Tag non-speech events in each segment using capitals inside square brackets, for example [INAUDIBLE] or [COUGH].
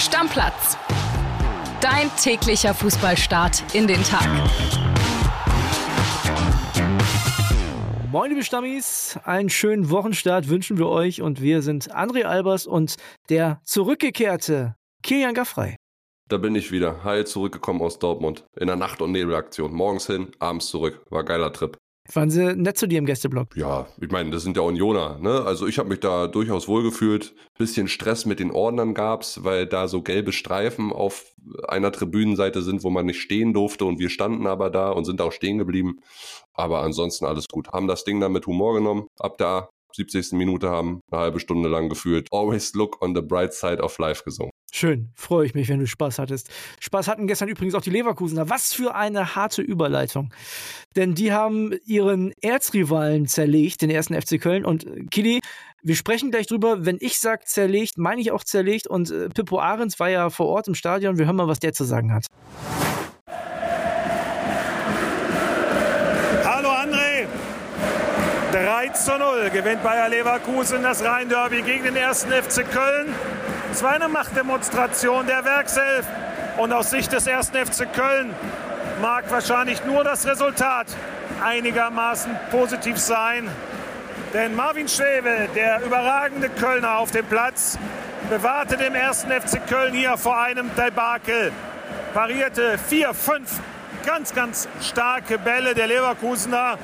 Stammplatz. Dein täglicher Fußballstart in den Tag. Moin, liebe Stammis, einen schönen Wochenstart wünschen wir euch und wir sind André Albers und der zurückgekehrte Kilian Gaffrey. Da bin ich wieder, heil zurückgekommen aus Dortmund. In der Nacht- und Nebelaktion. Morgens hin, abends zurück. War geiler Trip. Waren sie nett zu dir im Gästeblock? Ja, ich meine, das sind ja Unioner, ne? Also ich habe mich da durchaus wohlgefühlt. Bisschen Stress mit den Ordnern gab's, weil da so gelbe Streifen auf einer Tribünenseite sind, wo man nicht stehen durfte und wir standen aber da und sind auch stehen geblieben. Aber ansonsten alles gut. Haben das Ding dann mit Humor genommen. Ab da 70. Minute haben eine halbe Stunde lang gefühlt Always Look on the Bright Side of Life gesungen. Schön, freue ich mich, wenn du Spaß hattest. Spaß hatten gestern übrigens auch die Leverkusener. Was für eine harte Überleitung. Denn die haben ihren Erzrivalen zerlegt, den ersten FC Köln. Und äh, Kili, wir sprechen gleich drüber. Wenn ich sage zerlegt, meine ich auch zerlegt. Und äh, Pippo Ahrens war ja vor Ort im Stadion. Wir hören mal, was der zu sagen hat. Hallo André. 3 zu 0 gewinnt Bayer Leverkusen das Rhein-Derby gegen den ersten FC Köln. Es war eine Machtdemonstration der Werkself. Und aus Sicht des ersten FC Köln mag wahrscheinlich nur das Resultat einigermaßen positiv sein. Denn Marvin Schwebe, der überragende Kölner auf dem Platz, bewahrte dem ersten FC Köln hier vor einem Debakel. Parierte vier, fünf ganz, ganz starke Bälle der Leverkusener.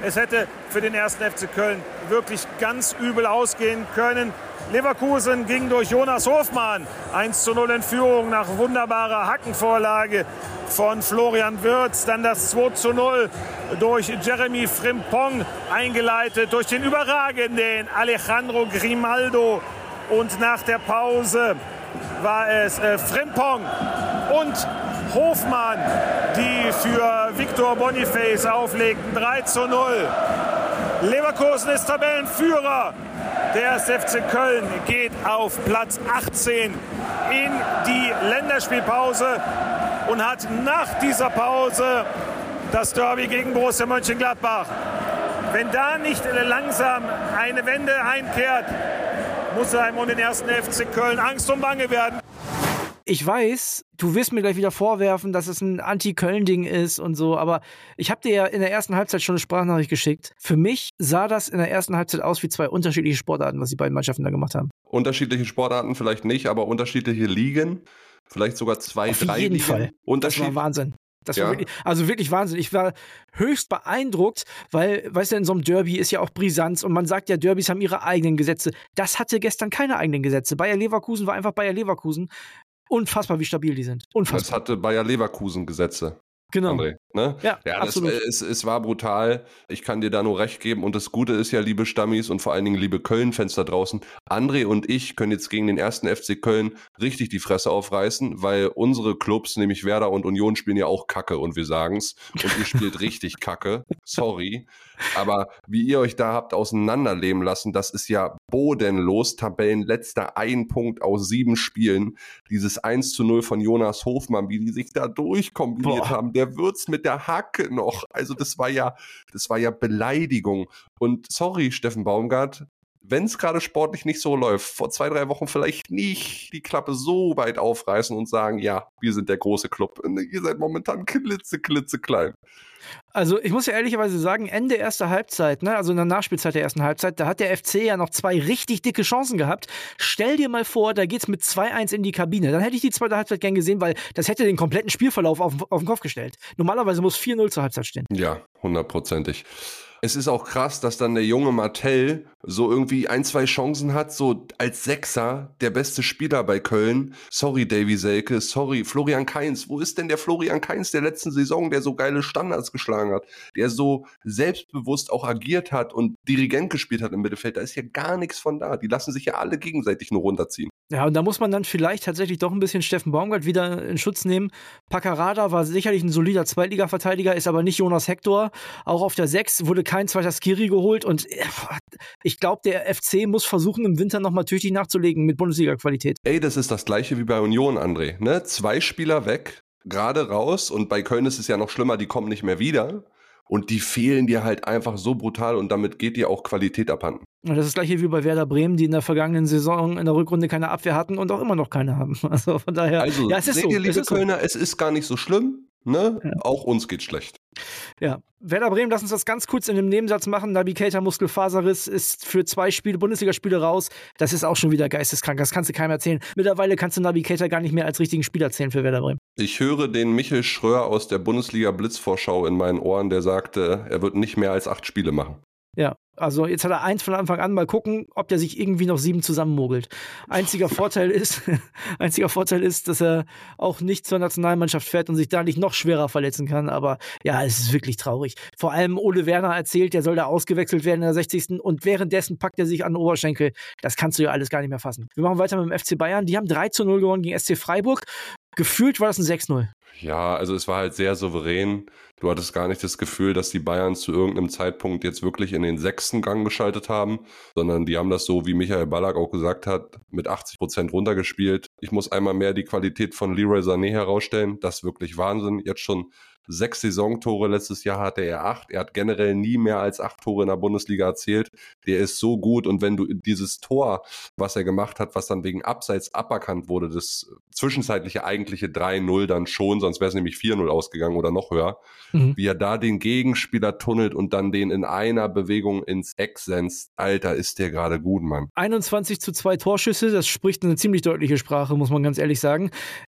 Es hätte für den ersten FC Köln wirklich ganz übel ausgehen können. Leverkusen ging durch Jonas Hofmann 1 zu 0 in Führung nach wunderbarer Hackenvorlage von Florian Wirz. Dann das 2 zu 0 durch Jeremy Frimpong eingeleitet durch den überragenden Alejandro Grimaldo. Und nach der Pause war es äh, Frimpong und Hofmann, die für Victor Boniface auflegten. 3 zu 0. Leverkusen ist Tabellenführer. Der FC Köln geht auf Platz 18 in die Länderspielpause und hat nach dieser Pause das Derby gegen Borussia Mönchengladbach. Wenn da nicht langsam eine Wende einkehrt, muss einem um den ersten FC Köln Angst und Bange werden. Ich weiß, du wirst mir gleich wieder vorwerfen, dass es ein Anti-Köln-Ding ist und so, aber ich habe dir ja in der ersten Halbzeit schon eine Sprachnachricht geschickt. Für mich sah das in der ersten Halbzeit aus wie zwei unterschiedliche Sportarten, was die beiden Mannschaften da gemacht haben. Unterschiedliche Sportarten vielleicht nicht, aber unterschiedliche Ligen. Vielleicht sogar zwei, Auf drei jeden Ligen. Fall. Das war Wahnsinn. Das Ja. war wirklich, also wirklich Wahnsinn. Ich war höchst beeindruckt, weil, weißt du, in so einem Derby ist ja auch Brisanz und man sagt ja, Derbys haben ihre eigenen Gesetze. Das hatte gestern keine eigenen Gesetze. Bayer Leverkusen war einfach Bayer Leverkusen. Unfassbar, wie stabil die sind. Das Unfassbar. hatte Bayer Leverkusen Gesetze, genau. André. Ne? Ja, Ja, das, absolut. äh, es, es war brutal. Ich kann dir da nur recht geben. Und das Gute ist ja, liebe Stammis und vor allen Dingen liebe Köln-Fans da draußen, André und ich können jetzt gegen den ersten FC Köln richtig die Fresse aufreißen, weil unsere Clubs, nämlich Werder und Union, spielen ja auch Kacke und wir sagen's. Und ihr spielt [LAUGHS] richtig Kacke. Sorry. Aber wie ihr euch da habt auseinanderleben lassen, das ist ja bodenlos. Tabellenletzter ein Punkt aus sieben Spielen. Dieses 1 zu 0 von Jonas Hofmann, wie die sich da durchkombiniert Boah. haben. Der Würz mit der Hacke noch. Also das war ja, das war ja Beleidigung. Und sorry, Steffen Baumgart, wenn es gerade sportlich nicht so läuft, vor zwei, drei Wochen vielleicht nicht die Klappe so weit aufreißen und sagen, ja, wir sind der große Club. Und Ihr seid momentan klitze, klitze klein. Also ich muss ja ehrlicherweise sagen, Ende erster Halbzeit, ne, also in der Nachspielzeit der ersten Halbzeit, da hat der FC ja noch zwei richtig dicke Chancen gehabt. Stell dir mal vor, da geht's mit 2-1 in die Kabine. Dann hätte ich die zweite Halbzeit gern gesehen, weil das hätte den kompletten Spielverlauf auf, auf den Kopf gestellt. Normalerweise muss 4-0 zur Halbzeit stehen. Ja, hundertprozentig. Es ist auch krass, dass dann der junge Martell so irgendwie ein, zwei Chancen hat, so als Sechser, der beste Spieler bei Köln. Sorry, Davy Selke, sorry, Florian Kainz. Wo ist denn der Florian Kainz der letzten Saison, der so geile Standards geschlagen hat, der so selbstbewusst auch agiert hat und Dirigent gespielt hat im Mittelfeld? Da ist ja gar nichts von da. Die lassen sich ja alle gegenseitig nur runterziehen. Ja, und da muss man dann vielleicht tatsächlich doch ein bisschen Steffen Baumgart wieder in Schutz nehmen. Paccarada war sicherlich ein solider Zweitliga-Verteidiger, ist aber nicht Jonas Hector. Auch auf der 6 wurde kein zweiter Skiri geholt und äh, ich glaube, der FC muss versuchen, im Winter nochmal tüchtig nachzulegen mit Bundesliga-Qualität. Ey, das ist das gleiche wie bei Union, André. Ne? Zwei Spieler weg, gerade raus und bei Köln ist es ja noch schlimmer, die kommen nicht mehr wieder. Und die fehlen dir halt einfach so brutal und damit geht dir auch Qualität abhanden. Und das ist gleiche wie bei Werder Bremen, die in der vergangenen Saison in der Rückrunde keine Abwehr hatten und auch immer noch keine haben. [LAUGHS] Also von daher, also, ja, es ist seht so. ihr, liebe es ist Kölner, so. es ist gar nicht so schlimm. Ne? Ja. Auch uns geht schlecht. Ja, Werder Bremen, lass uns das ganz kurz in einem Nebensatz machen. Nabi Keita Muskelfaserriss ist für zwei Spiele, Bundesligaspiele raus. Das ist auch schon wieder geisteskrank. Das kannst du keinem erzählen. Mittlerweile kannst du Nabi Keita gar nicht mehr als richtigen Spieler zählen für Werder Bremen. Ich höre den Michel Schröer aus der Bundesliga Blitzvorschau in meinen Ohren, der sagte, er wird nicht mehr als acht Spiele machen. Ja, also jetzt hat er eins von Anfang an. Mal gucken, ob der sich irgendwie noch sieben zusammenmogelt. Einziger [LAUGHS] Vorteil ist, [LAUGHS] einziger Vorteil ist, dass er auch nicht zur Nationalmannschaft fährt und sich da nicht noch schwerer verletzen kann. Aber ja, es ist wirklich traurig. Vor allem Ole Werner erzählt, der soll da ausgewechselt werden in der 60. Und währenddessen packt er sich an den Oberschenkel. Das kannst du ja alles gar nicht mehr fassen. Wir machen weiter mit dem FC Bayern. Die haben 3 zu 0 gewonnen gegen SC Freiburg. Gefühlt war das ein 6-0. Ja, also es war halt sehr souverän. Du hattest gar nicht das Gefühl, dass die Bayern zu irgendeinem Zeitpunkt jetzt wirklich in den sechsten Gang geschaltet haben, sondern die haben das so, wie Michael Ballack auch gesagt hat, mit 80 Prozent runtergespielt. Ich muss einmal mehr die Qualität von Leroy Sané herausstellen. Das ist wirklich Wahnsinn. Jetzt schon sechs Saisontore. Letztes Jahr hatte er acht. Er hat generell nie mehr als acht Tore in der Bundesliga erzielt. Der ist so gut. Und wenn du dieses Tor, was er gemacht hat, was dann wegen Abseits aberkannt wurde, das zwischenzeitliche eigentliche 3-0 dann schon, sonst wäre es nämlich 4-0 ausgegangen oder noch höher, mhm. wie er da den Gegenspieler tunnelt und dann den in einer Bewegung ins Eck senzt. Alter, ist der gerade gut, Mann. 21 zu 2 Torschüsse, das spricht eine ziemlich deutliche Sprache, muss man ganz ehrlich sagen.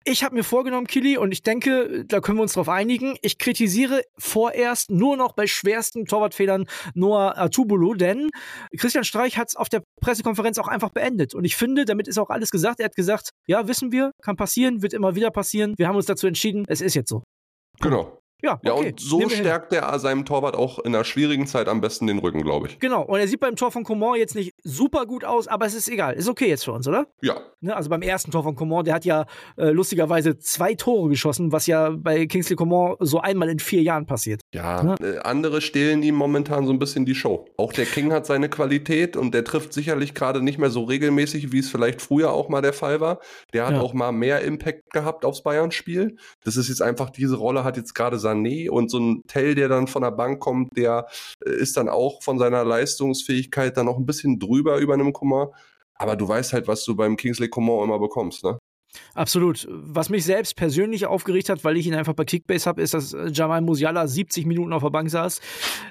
Ich habe mir vorgenommen, Kili, und ich denke, da können wir uns drauf einigen, ich kritisiere vorerst nur noch bei schwersten Torwartfehlern Noah Atubulu, denn Christian Streich hat es auf der Pressekonferenz auch einfach beendet. Und ich finde, damit ist auch alles gesagt. Er hat gesagt, ja, wissen wir, kann passieren, wird immer wieder passieren. Wir haben uns dazu entschieden, es ist jetzt so. Genau. Ja, okay. ja, und so stärkt er seinem Torwart auch in einer schwierigen Zeit am besten den Rücken, glaube ich. Genau, und er sieht beim Tor von Coman jetzt nicht super gut aus, aber es ist egal. Ist okay jetzt für uns, oder? Ja. Ne, also beim ersten Tor von Coman, der hat ja äh, lustigerweise zwei Tore geschossen, was ja bei Kingsley Coman so einmal in vier Jahren passiert. Ja, ne? äh, andere stehlen ihm momentan so ein bisschen die Show. Auch der King hat seine Qualität und der trifft sicherlich gerade nicht mehr so regelmäßig, wie es vielleicht früher auch mal der Fall war. Der hat ja. auch mal mehr Impact gehabt aufs Bayern-Spiel. Das ist jetzt einfach, diese Rolle hat jetzt gerade Sané und so ein Tell, der dann von der Bank kommt, der äh, ist dann auch von seiner Leistungsfähigkeit dann noch ein bisschen drüber über einem Kummer. Aber du weißt halt, was du beim Kingsley Coman immer bekommst, ne? Absolut. Was mich selbst persönlich aufgeregt hat, weil ich ihn einfach bei Kickbase habe, ist, dass äh, Jamal Musiala 70 Minuten auf der Bank saß.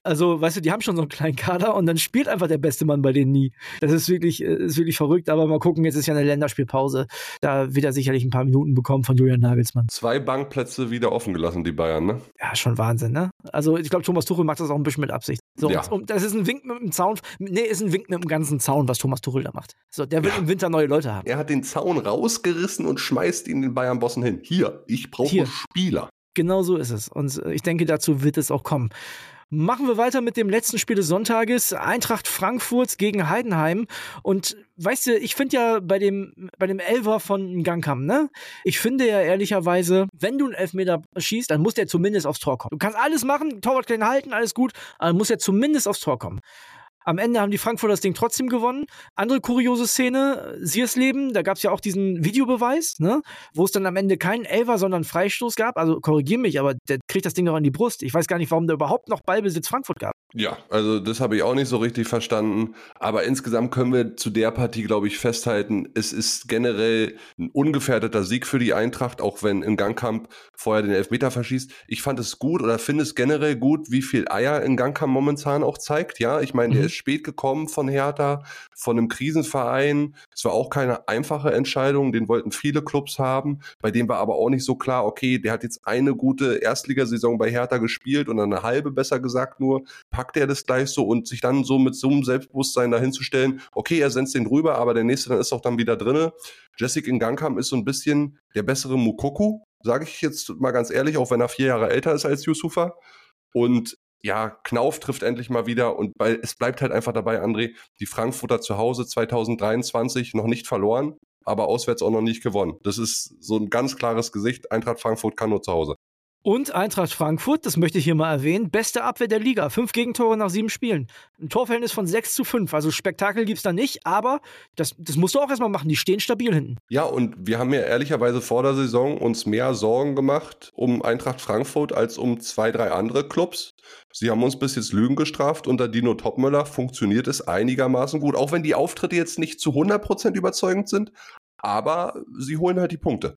Also, weißt du, die haben schon so einen kleinen Kader und dann spielt einfach der beste Mann bei denen nie. Das ist wirklich, äh, ist wirklich verrückt, aber mal gucken, jetzt ist ja eine Länderspielpause. Da wird er sicherlich ein paar Minuten bekommen von Julian Nagelsmann. Zwei Bankplätze wieder offen gelassen, die Bayern, ne? Ja, schon Wahnsinn, ne? Also, ich glaube, Thomas Tuchel macht das auch ein bisschen mit Absicht. So, ja. und das ist ein Wink mit dem Zaun. Nee, ist ein Wink mit dem ganzen Zaun, was Thomas Tuchel da macht. So, der will ja. im Winter neue Leute haben. Er hat den Zaun rausgerissen und schmeißt ihn den Bayern-Bossen hin. Hier, ich brauche. Spieler. Genau so ist es. Und ich denke, dazu wird es auch kommen. Machen wir weiter mit dem letzten Spiel des Sonntages. Eintracht Frankfurt gegen Heidenheim. Und weißt du, ich finde ja bei dem, bei dem Elver von Gangkam, ne? Ich finde ja ehrlicherweise, wenn du einen Elfmeter schießt, dann muss der zumindest aufs Tor kommen. Du kannst alles machen, Torwart klein halten, alles gut, aber muss er zumindest aufs Tor kommen. Am Ende haben die Frankfurter das Ding trotzdem gewonnen. Andere kuriose Szene, Siersleben, da gab es ja auch diesen Videobeweis, ne? wo es dann am Ende keinen Elfer, sondern Freistoß gab. Also korrigier mich, aber der kriegt das Ding noch an die Brust. Ich weiß gar nicht, warum da überhaupt noch Ballbesitz Frankfurt gab. Ja, also das habe ich auch nicht so richtig verstanden. Aber insgesamt können wir zu der Partie, glaube ich, festhalten, es ist generell ein ungefährdeter Sieg für die Eintracht, auch wenn in Gangkamp vorher den Elfmeter verschießt. Ich fand es gut oder finde es generell gut, wie viel Eier in Gangkamp momentan auch zeigt. Ja, ich meine, der mhm. ist spät gekommen von Hertha, von einem Krisenverein. Es war auch keine einfache Entscheidung, den wollten viele Clubs haben. Bei dem war aber auch nicht so klar, okay, der hat jetzt eine gute Erstligasaison bei Hertha gespielt und eine halbe, besser gesagt nur packt er das gleich so und sich dann so mit so einem Selbstbewusstsein dahinzustellen, okay, er senzt den rüber, aber der nächste dann ist auch dann wieder drinne. Jessic in Gangkam ist so ein bisschen der bessere Mukoku, sage ich jetzt mal ganz ehrlich, auch wenn er vier Jahre älter ist als Yusufa. Und ja, Knauf trifft endlich mal wieder und bei, es bleibt halt einfach dabei, André, die Frankfurter zu Hause 2023 noch nicht verloren, aber auswärts auch noch nicht gewonnen. Das ist so ein ganz klares Gesicht. Eintracht Frankfurt kann nur zu Hause. Und Eintracht Frankfurt, das möchte ich hier mal erwähnen, beste Abwehr der Liga. Fünf Gegentore nach sieben Spielen. Ein Torverhältnis von 6 zu 5. Also Spektakel gibt es da nicht, aber das, das musst du auch erstmal machen. Die stehen stabil hinten. Ja, und wir haben ja ehrlicherweise vor der Saison uns mehr Sorgen gemacht um Eintracht Frankfurt als um zwei, drei andere Clubs. Sie haben uns bis jetzt Lügen gestraft. Unter Dino Topmöller funktioniert es einigermaßen gut, auch wenn die Auftritte jetzt nicht zu 100% überzeugend sind. Aber sie holen halt die Punkte.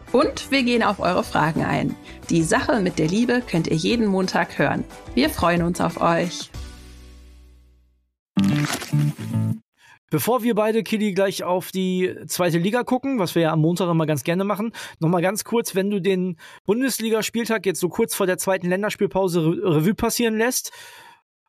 Und wir gehen auf eure Fragen ein. Die Sache mit der Liebe könnt ihr jeden Montag hören. Wir freuen uns auf euch. Bevor wir beide, Kili, gleich auf die zweite Liga gucken, was wir ja am Montag immer ganz gerne machen, nochmal ganz kurz, wenn du den Bundesligaspieltag jetzt so kurz vor der zweiten Länderspielpause Re Revue passieren lässt,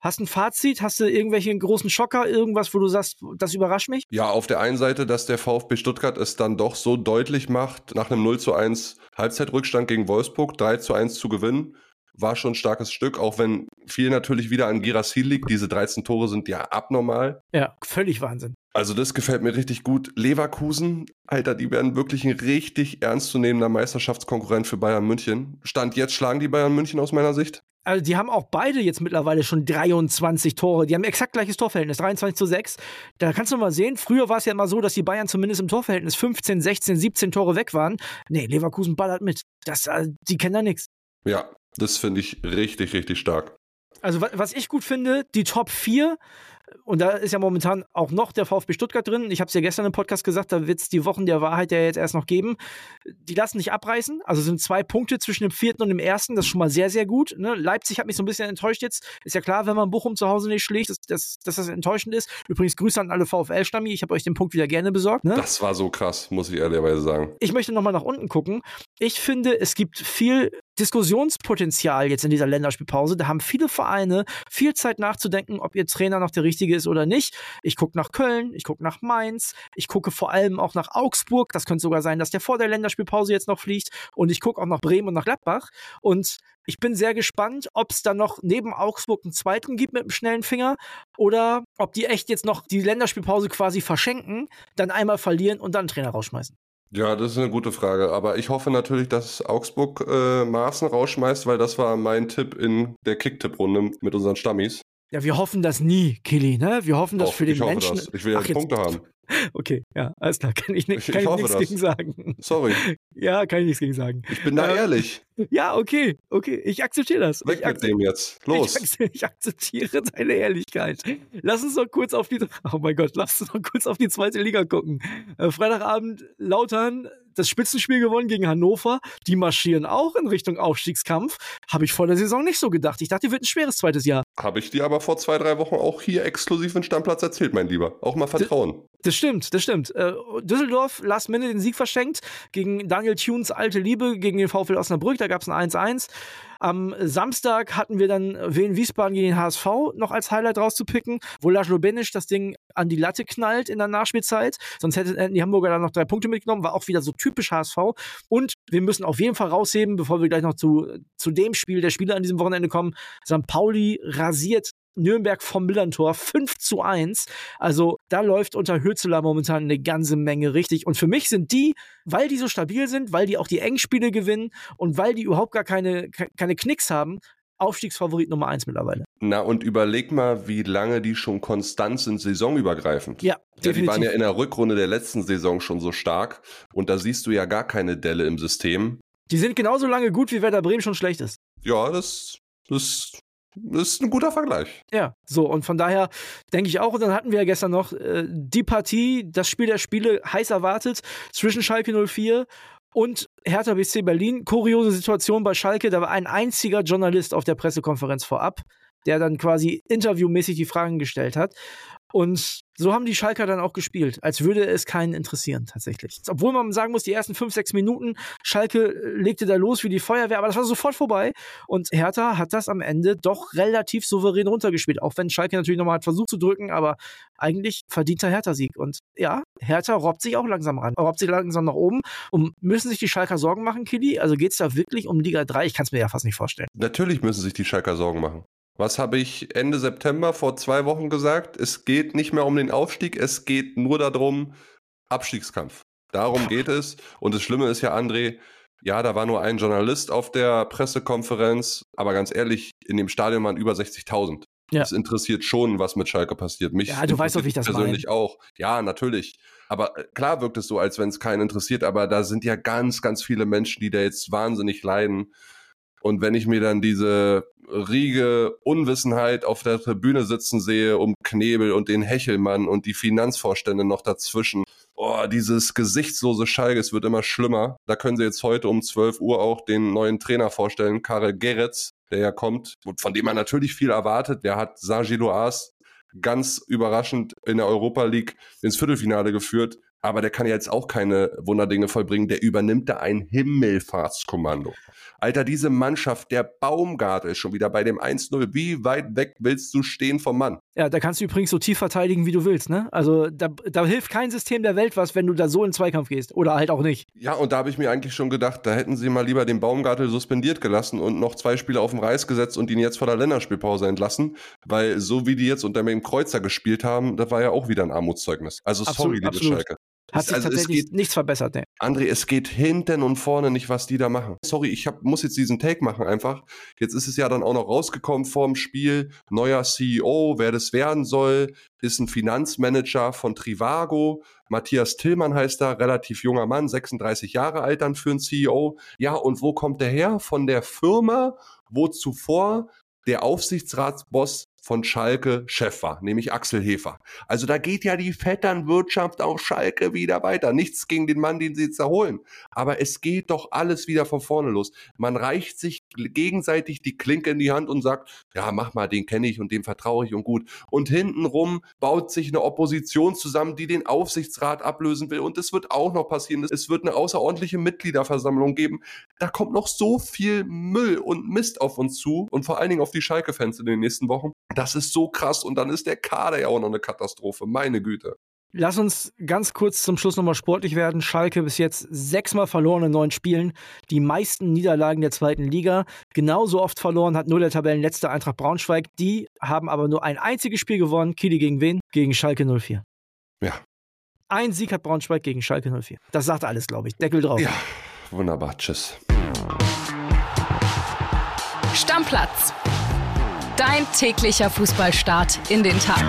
Hast du ein Fazit? Hast du irgendwelche großen Schocker? Irgendwas, wo du sagst, das überrascht mich? Ja, auf der einen Seite, dass der VfB Stuttgart es dann doch so deutlich macht, nach einem 0 zu 1 Halbzeitrückstand gegen Wolfsburg 3 zu 1 zu gewinnen, war schon ein starkes Stück, auch wenn viel natürlich wieder an Girassil liegt. Diese 13 Tore sind ja abnormal. Ja, völlig Wahnsinn. Also das gefällt mir richtig gut. Leverkusen, Alter, die werden wirklich ein richtig ernstzunehmender Meisterschaftskonkurrent für Bayern München. Stand jetzt schlagen die Bayern München aus meiner Sicht. Also die haben auch beide jetzt mittlerweile schon 23 Tore. Die haben exakt gleiches Torverhältnis, 23 zu 6. Da kannst du mal sehen, früher war es ja immer so, dass die Bayern zumindest im Torverhältnis 15, 16, 17 Tore weg waren. Nee, Leverkusen ballert mit. Das, äh, die kennen da nichts. Ja, das finde ich richtig, richtig stark. Also was ich gut finde, die Top 4 und da ist ja momentan auch noch der VfB Stuttgart drin. Ich habe es ja gestern im Podcast gesagt, da wird es die Wochen der Wahrheit ja jetzt erst noch geben. Die lassen nicht abreißen. Also sind zwei Punkte zwischen dem vierten und dem ersten. Das ist schon mal sehr, sehr gut. Ne? Leipzig hat mich so ein bisschen enttäuscht jetzt. Ist ja klar, wenn man Bochum zu Hause nicht schlägt, dass, dass, dass das enttäuschend ist. Übrigens Grüße an alle VfL-Stammi. Ich habe euch den Punkt wieder gerne besorgt. Ne? Das war so krass, muss ich ehrlicherweise sagen. Ich möchte nochmal nach unten gucken. Ich finde, es gibt viel Diskussionspotenzial jetzt in dieser Länderspielpause. Da haben viele Vereine viel Zeit nachzudenken, ob ihr Trainer noch der richtige ist oder nicht. Ich gucke nach Köln, ich gucke nach Mainz, ich gucke vor allem auch nach Augsburg. Das könnte sogar sein, dass der vor der Länderspielpause jetzt noch fliegt. Und ich gucke auch nach Bremen und nach Gladbach. Und ich bin sehr gespannt, ob es dann noch neben Augsburg einen zweiten gibt mit einem schnellen Finger oder ob die echt jetzt noch die Länderspielpause quasi verschenken, dann einmal verlieren und dann Trainer rausschmeißen. Ja, das ist eine gute Frage. Aber ich hoffe natürlich, dass Augsburg äh, Maaßen rausschmeißt, weil das war mein Tipp in der Kicktipp-Runde mit unseren Stammis. Ja, wir hoffen das nie, Killy, ne? Wir hoffen das Doch, für den ich hoffe Menschen. Das. Ich will ja Ach, Punkte haben. [LAUGHS] Okay, ja, alles klar. Kann ich, nicht, Ich- kann ich nichts das. gegen sagen. Sorry, [LAUGHS] Ja, kann ich nichts gegen sagen. ich bin da Ähm, ehrlich. [LAUGHS] Ja, okay, okay. Ich akzeptiere das. Weg ich, mit dem jetzt. Los. Ich, ak- [LAUGHS] ich akzeptiere deine Ehrlichkeit. Lass uns doch kurz auf die, [LAUGHS] oh mein Gott, lass uns doch kurz auf die zweite Liga gucken. Äh, Freitagabend Lautern das Spitzenspiel gewonnen gegen Hannover. Die marschieren auch in Richtung Aufstiegskampf. Habe ich vor der Saison nicht so gedacht. Ich dachte, die wird ein schweres zweites Jahr. Habe ich dir aber vor zwei, drei Wochen auch hier exklusiv in Stammplatz erzählt, mein Lieber. Auch mal vertrauen. Das stimmt, das stimmt. Äh, Düsseldorf last minute den Sieg verschenkt gegen Daniel Thunes alte Liebe gegen den VfL Osnabrück. Da gab es ein 1-1. Am Samstag hatten wir dann Wien Wiesbaden gegen den HSV noch als Highlight rauszupicken, wo Laszlo Benisch das Ding an die Latte knallt in der Nachspielzeit. Sonst hätten hätten die Hamburger dann noch drei Punkte mitgenommen. War auch wieder so typisch HSV. Und wir müssen auf jeden Fall rausheben, bevor wir gleich noch zu, zu dem Spiel der Spieler an diesem Wochenende kommen. St. Pauli rasiert Nürnberg vom Millantor 5 zu 1. Also da läuft unter Hürzeler momentan eine ganze Menge richtig. Und für mich sind die, weil die so stabil sind, weil die auch die Engspiele gewinnen und weil die überhaupt gar keine, ke- keine Knicks haben, Aufstiegsfavorit Nummer 1 mittlerweile. Na, und überleg mal, wie lange die schon konstant sind, saisonübergreifend. Ja, Ja, die waren ja in der Rückrunde der letzten Saison schon so stark und da siehst du ja gar keine Delle im System. Die sind genauso lange gut, wie Werder Bremen schon schlecht ist. Ja, das, das, das ist ein guter Vergleich. Ja, so und von daher denke ich auch, und dann hatten wir ja gestern noch äh, die Partie, das Spiel der Spiele heiß erwartet zwischen Schalke 04 und Hertha BSC Berlin. Kuriose Situation bei Schalke, da war ein einziger Journalist auf der Pressekonferenz vorab, der dann quasi interviewmäßig die Fragen gestellt hat. Und so haben die Schalker dann auch gespielt, als würde es keinen interessieren tatsächlich. Obwohl man sagen muss, die ersten fünf, sechs Minuten, Schalke legte da los wie die Feuerwehr, aber das war sofort vorbei. Und Hertha hat das am Ende doch relativ souverän runtergespielt, auch wenn Schalke natürlich nochmal hat versucht zu drücken, aber eigentlich verdienter Hertha-Sieg. Und ja, Hertha robbt sich auch langsam ran, robbt sich langsam nach oben. Und müssen sich die Schalker Sorgen machen, Kili? Also geht es da wirklich um Liga 3? Ich kann es mir ja fast nicht vorstellen. Natürlich müssen sich die Schalker Sorgen machen. Was habe ich Ende September vor zwei Wochen gesagt? Es geht nicht mehr um den Aufstieg, es geht nur darum, Abstiegskampf. Darum geht es. Und das Schlimme ist ja, André, ja, da war nur ein Journalist auf der Pressekonferenz, aber ganz ehrlich, in dem Stadion waren über 60.000. Ja. Es interessiert schon, was mit Schalke passiert. Mich ja, du weißt doch, wie ich das persönlich mein. auch. Ja, natürlich. Aber äh, klar wirkt es so, als wenn es keinen interessiert, aber da sind ja ganz, ganz viele Menschen, die da jetzt wahnsinnig leiden. Und wenn ich mir dann diese riege Unwissenheit auf der Tribüne sitzen sehe um Knebel und den Hechelmann und die Finanzvorstände noch dazwischen. Oh, dieses gesichtslose Schalke, es wird immer schlimmer. Da können sie jetzt heute um 12 Uhr auch den neuen Trainer vorstellen, Karel Geretz, der ja kommt und von dem man natürlich viel erwartet. Der hat Saint-Gilloise ganz überraschend in der Europa League ins Viertelfinale geführt. Aber der kann ja jetzt auch keine Wunderdinge vollbringen. Der übernimmt da ein Himmelfahrtskommando. Alter, diese Mannschaft, der Baumgart ist schon wieder bei dem 1-0. Wie weit weg willst du stehen vom Mann? Ja, da kannst du übrigens so tief verteidigen, wie du willst, ne? Also da, da hilft kein System der Welt was, wenn du da so in den Zweikampf gehst. Oder halt auch nicht. Ja, und da habe ich mir eigentlich schon gedacht, da hätten sie mal lieber den Baumgartel suspendiert gelassen und noch zwei Spiele auf dem Reis gesetzt und ihn jetzt vor der Länderspielpause entlassen. Weil so wie die jetzt unter dem Kreuzer gespielt haben, das war ja auch wieder ein Armutszeugnis. Also sorry, absolut, liebe absolut. Schalke. Hat sich also tatsächlich geht, nichts verbessert. Ne? André, es geht hinten und vorne nicht, was die da machen. Sorry, ich hab, muss jetzt diesen Take machen einfach. Jetzt ist es ja dann auch noch rausgekommen vorm Spiel. Neuer CEO, wer das werden soll, ist ein Finanzmanager von Trivago. Matthias Tillmann heißt da, relativ junger Mann, 36 Jahre alt dann für einen CEO. Ja, und wo kommt der her? Von der Firma, wo zuvor der Aufsichtsratsboss von Schalke Chef war, nämlich Axel Hefer. Also da geht ja die Vetternwirtschaft auf Schalke wieder weiter. Nichts gegen den Mann, den sie jetzt erholen. Aber es geht doch alles wieder von vorne los. Man reicht sich gegenseitig die Klinke in die Hand und sagt, ja, mach mal, den kenne ich und dem vertraue ich und gut. Und hintenrum baut sich eine Opposition zusammen, die den Aufsichtsrat ablösen will. Und es wird auch noch passieren. Es wird eine außerordentliche Mitgliederversammlung geben. Da kommt noch so viel Müll und Mist auf uns zu und vor allen Dingen auf die Schalke-Fans in den nächsten Wochen. Das ist so krass und dann ist der Kader ja auch noch eine Katastrophe. Meine Güte. Lass uns ganz kurz zum Schluss nochmal sportlich werden. Schalke bis jetzt sechsmal verloren in neun Spielen. Die meisten Niederlagen der zweiten Liga. Genauso oft verloren hat nur der Tabellenletzte Eintracht Braunschweig. Die haben aber nur ein einziges Spiel gewonnen. Kili gegen wen? Gegen Schalke 04. Ja. Ein Sieg hat Braunschweig gegen Schalke 04. Das sagt alles, glaube ich. Deckel drauf. Ja, wunderbar. Tschüss. Stammplatz Dein täglicher Fußballstart in den Tag.